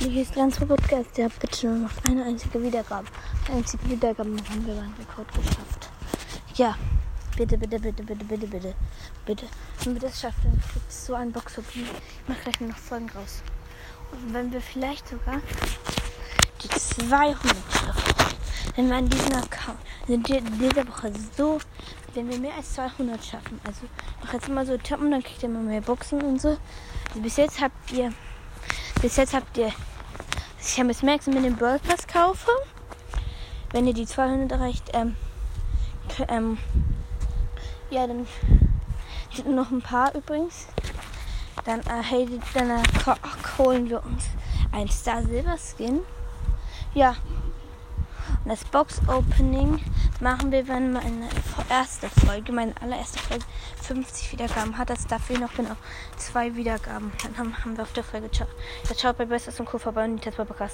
Hier ist Transfer Podcast. Ihr habt bitte nur noch eine einzige Wiedergabe. Eine einzige Wiedergabe noch haben wir einen Rekord geschafft. Ja, bitte, bitte, bitte, bitte, bitte, bitte, bitte. Wenn wir das schaffen, dann gibt es so ein Box-Opening. Ich mache gleich nur noch Folgen raus. Und wenn wir vielleicht sogar die 200 schaffen, wenn wir an diesem Account, sind wir in dieser Woche so, wenn wir mehr als 200 schaffen, also ich mache jetzt immer so Tappen, dann kriegt ihr immer mehr Boxen und so. Also bis jetzt habt ihr bis jetzt habt ihr, ich habe es merkt, wenn ihr den Brawl Pass kaufe, wenn ihr die 200 erreicht, ähm, ähm, ja, dann sind noch ein paar übrigens. Dann, äh, dann äh, holen wir uns ein Star Silver Skin. Ja. Das Box Opening machen wir, wenn meine erste Folge, meine allererste Folge 50 Wiedergaben hat. Das dafür noch genau zwei Wiedergaben. Dann haben, wir auf der Folge. Ciao. Ja, schaut bei Bestes und Co. vorbei und Podcast.